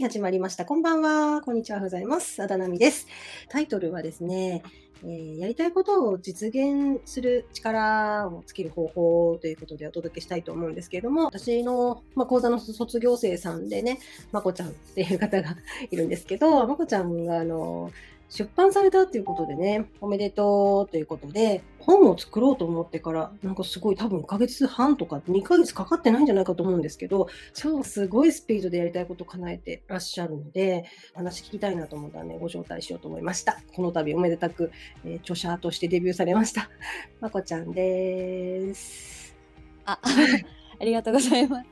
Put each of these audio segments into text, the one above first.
始まりました。こんばんは。こんにちは。ございます。あだなみです。タイトルはですね、えー、やりたいことを実現する力をつける方法ということでお届けしたいと思うんですけれども、私の、まあ、講座の卒業生さんでね、まこちゃんっていう方がいるんですけど、まこちゃんが、あの、出版されたっていうことでね、おめでとうということで、本を作ろうと思ってから、なんかすごい多分1ヶ月半とか2ヶ月かかってないんじゃないかと思うんですけど、超すごいスピードでやりたいことを叶えてらっしゃるので、話聞きたいなと思ったらね、ご招待しようと思いました。この度おめでたく、えー、著者としてデビューされました。まこちゃんです。あ、ありがとうございます。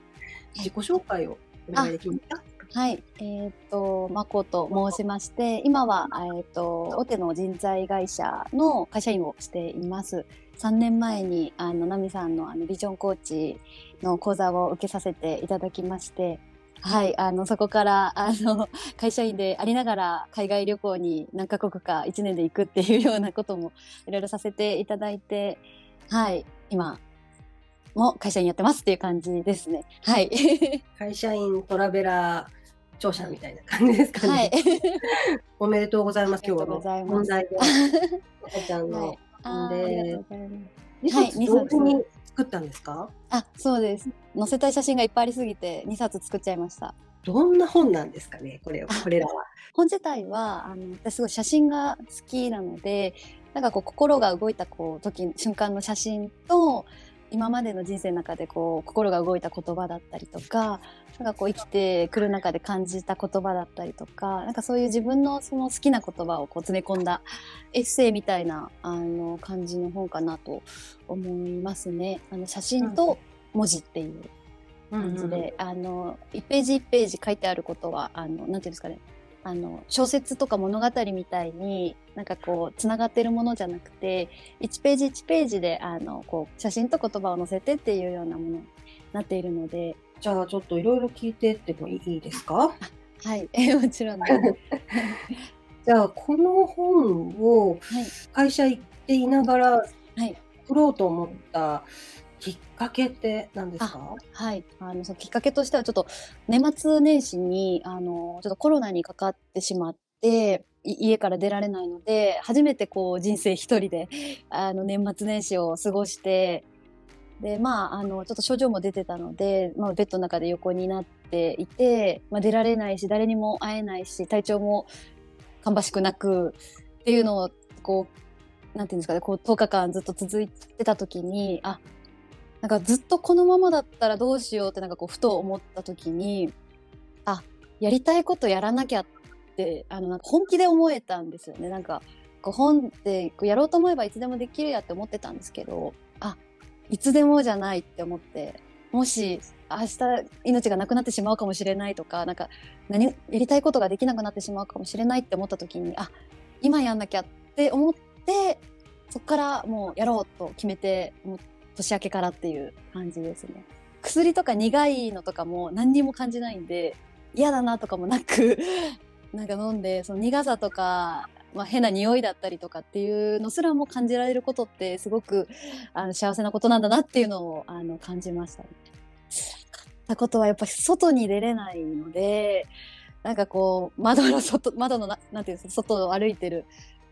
自己紹介をお願いできますか？はい、えー、っと、まこと申しまして、今は、えー、っと、大手の人材会社の会社員をしています。3年前に、あの、ナミさんのあのビジョンコーチの講座を受けさせていただきまして、はい、あの、そこから、あの、会社員でありながら海外旅行に何カ国か1年で行くっていうようなこともいろいろさせていただいて、はい、今、も会社員やってますっていう感じですね。はい。会社員トラベラー著者みたいな感じですかね。はい、おめでとうございます。今日は問題で。赤ちゃんの。はい、で、2冊同時に作ったんですか、あ、そうです。載せたい写真がいっぱいありすぎて、2冊作っちゃいました。どんな本なんですかね、これこれらは。本自体は、あの、私すごい写真が好きなので、なんかこう心が動いたこう時瞬間の写真と今までの人生の中でこう心が動いた言葉だったりとかなんかこう生きてくる中で感じた言葉だったりとかなんかそういう自分のその好きな言葉をこう詰め込んだエッセイみたいなあの感じの本かなと思いますね。あの写真と文字っていう感じで、うんうん、あの1ページ1ページ書いてあることはあのなんていうんですかねあの小説とか物語みたいになんかこうつながってるものじゃなくて1ページ1ページであのこう写真と言葉を載せてっていうようなものになっているので。じゃあちょっといろいろ聞いてってもいいですか？はい。えもちろん じゃあこの本を会社行っていながら作ろうと思ったきっかけって何ですか？はい。あの、そのきっかけとしては、ちょっと年末年始に、あの、ちょっとコロナにかかってしまって、家から出られないので、初めてこう人生一人で、あの、年末年始を過ごして、で、まあ、あの、ちょっと症状も出てたので、まあ、ベッドの中で横になっていて、まあ、出られないし、誰にも会えないし、体調も芳しくなく、っていうのを、こう、なんていうんですかね、こう、10日間ずっと続いてた時に、あ、なんかずっとこのままだったらどうしようってなんかこうふと思った時にあやりたいことやらなきゃってあのなんか本気で思えたんですよねなんかこう本ってやろうと思えばいつでもできるやって思ってたんですけどあいつでもじゃないって思ってもし明日命がなくなってしまうかもしれないとかなんか何やりたいことができなくなってしまうかもしれないって思った時にあ今やんなきゃって思ってそこからもうやろうと決めて思って。年明けからっていう感じですね。薬とか苦いのとかも何にも感じないんで、嫌だなとかもなく なんか飲んで、その苦さとか、まあ、変な匂いだったりとかっていうのすらも感じられることってすごくあの幸せなことなんだなっていうのをあの感じましたね。辛かったことはやっぱり外に出れないので、なんかこう、窓の外、窓のな、なんていうんですか、外を歩いてる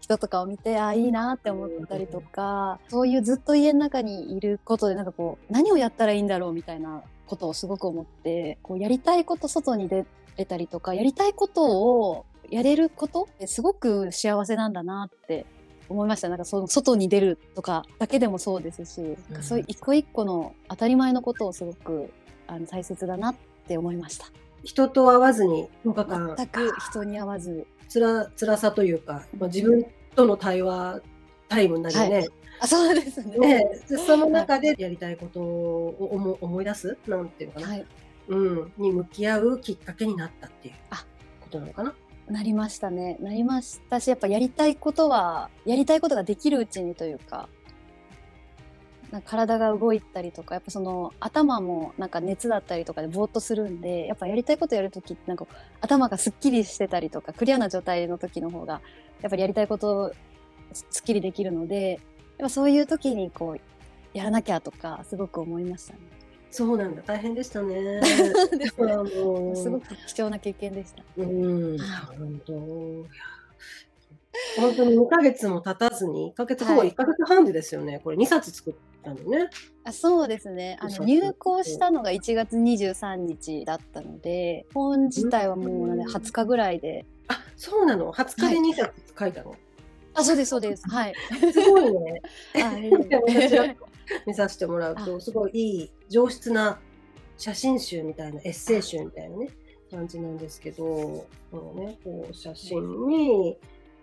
人とかを見て、あ、いいなって思ったりとか、そういうずっと家の中にいることで、なんかこう、何をやったらいいんだろうみたいなことをすごく思って、こう、やりたいこと外に出れたりとか、やりたいことをやれることってすごく幸せなんだなって思いました。なんかその外に出るとかだけでもそうですし、うん、そういう一個一個の当たり前のことをすごくあの大切だなって思いました。人と会わずに10日間全く人に会わずつら辛さというか、まあ、自分との対話タイムになるよね。はい、あそうですね。ね その中でやりたいことを思思い出すなんていうのかな、はい、うん、に向き合うきっかけになったっていうことなのかな。なりましたね。なりましたし、やっぱやりたいことは、やりたいことができるうちにというか、なんか体が動いたりとか、やっぱその頭もなんか熱だったりとかでぼーっとするんで、やっぱやりたいことやるときってなんか頭がすっきりしてたりとか、クリアな状態の時の方が、やっぱりやりたいことすっきりできるので、やっぱそういう時にこう、やらなきゃとか、すごく思いましたね。そうなんだ。大変でしたね。ですごく貴重な経験でした。うん、は本当。本当に2ヶ月も経たずに、1ヶ月、ほぼはい1ヶ月半でですよね。これ2冊作ったのね。あそうですね。あの入校したのが1月23日だったので、本自体はもうねうん20日ぐらいで。あ、そうなの ?20 日で2冊書いたの？あ、そうですそうです。はい。すごいね。見させてもらうと、あすごいいい上質な写真集みたいな、エッセイ集みたいなね、感じなんですけど、このね、こう写真に、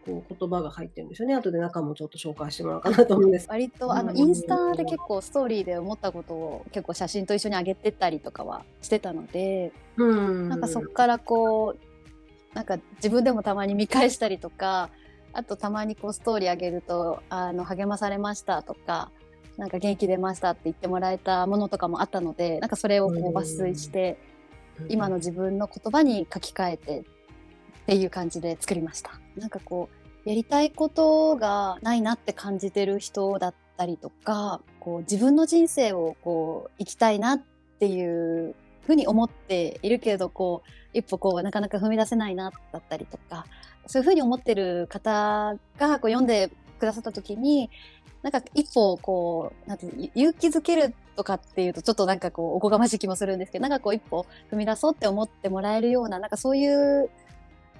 こう言葉が入ってるんですよね。後で中もちょっと紹介してもらおうかなと思うんです。割とあのうんインスタで結構ストーリーで思ったことを結構写真と一緒に上げてったりとかはしてたので、うん。なんかそこからこうなんか自分でもたまに見返したりとかあとたまにこうストーリー上げるとあの励まされましたとかなんか元気出ましたって言ってもらえたものとかもあったのでなんかそれをこうんう抜粋して今の自分の言葉に書き換えてっていう感じで作りました。なんかこうやりたいことがないなって感じてる人だったりとかこう自分の人生をこう生きたいなっていうふうに思っているけれどこう一歩こうなかなか踏み出せないなだったりとかそういうふうに思ってる方がこう読んでくださった時になんか一歩こうなんて勇気づけるとかっていうとちょっとなんかこうおこがましい気もするんですけどなんかこう一歩踏み出そうって思ってもらえるようななんかそういう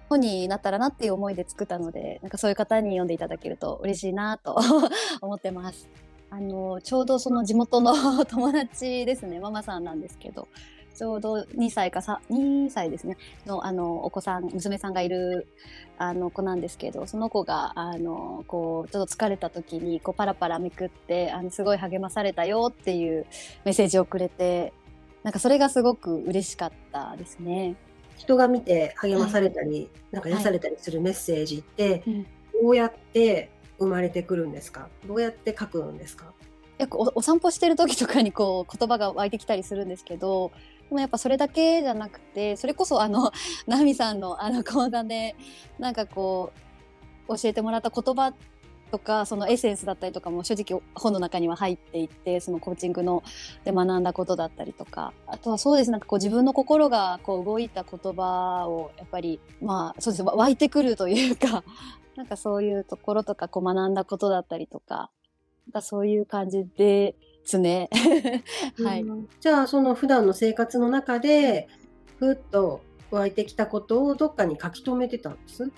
本になったらなっていう思いで作ったのでなんかそういう方に読んでいただけると嬉しいなと 思ってます。あのちょうどその地元の 友達ですねママさんなんですけどちょうど2歳か2歳ですねのあのお子さん娘さんがいるあの子なんですけどその子があのこうちょっと疲れた時にこうパラパラめくってあのすごい励まされたよっていうメッセージをくれてなんかそれがすごく嬉しかったですね。人が見て励まされたり、なんか癒されたりするメッセージって、うん。どうやって生まれてくるんですか？どうやって書くんですか？よくおお散歩してる時とかにこう言葉が湧いてきたりするんですけどでもやっぱそれだけじゃなくてそれこそあのナミさんのあの講座でなんかこう教えてもらった言葉とかそのエッセンスだったりとかも正直本の中には入っていてそのコーチングので学んだことだったりとかあとはそうですなんかこう自分の心がこう動いた言葉をやっぱりまあそうです湧いてくるというか なんかそういうところとかこう学んだことだったりとかなんかそういう感じですね。はい。じゃあその普段の生活の中でふっと湧いてきたことをどっかに書き留めてたんです、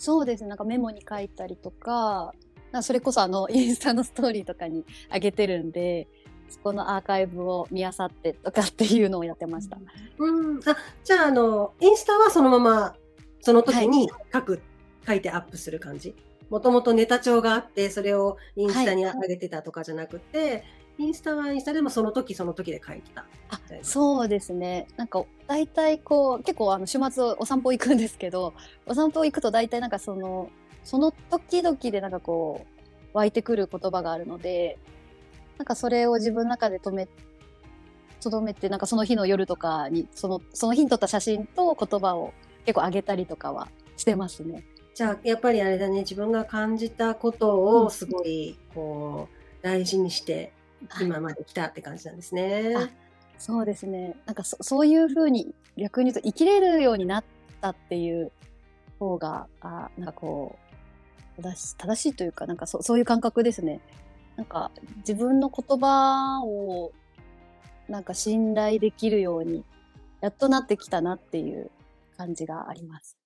そうですね。なんかメモに書いたりとか、かそれこそあの インスタのストーリーとかに上げてるんで、そこのアーカイブを見漁ってとかっていうのをやってました。うん、あじゃああのインスタはそのままその時に書く、書いてアップする感じ？もともとネタ帳があってそれをインスタに上げてたとかじゃなくて、インスタはインスタでもその時その時で書いてたあそうですね。なんか大体こう結構あの週末お散歩行くんですけど、お散歩行くと大体なんかそのその時々でなんかこう湧いてくる言葉があるので、なんかそれを自分の中で止めとどめてなんかその日の夜とかにそのその日に撮った写真と言葉を結構上げたりとかはしてますね。じゃあやっぱりあれだね自分が感じたことうんをすごいこう大事にしてはい今まで来たって感じなんですね。あそうですね。なんかそそういうふうに逆に言うと生きれるようになったっていう方が、あなんかこう、正し正しいというか、なんかそそういう感覚ですね。なんか自分の言葉をなんか信頼できるように、やっとなってきたなっていう感じがあります。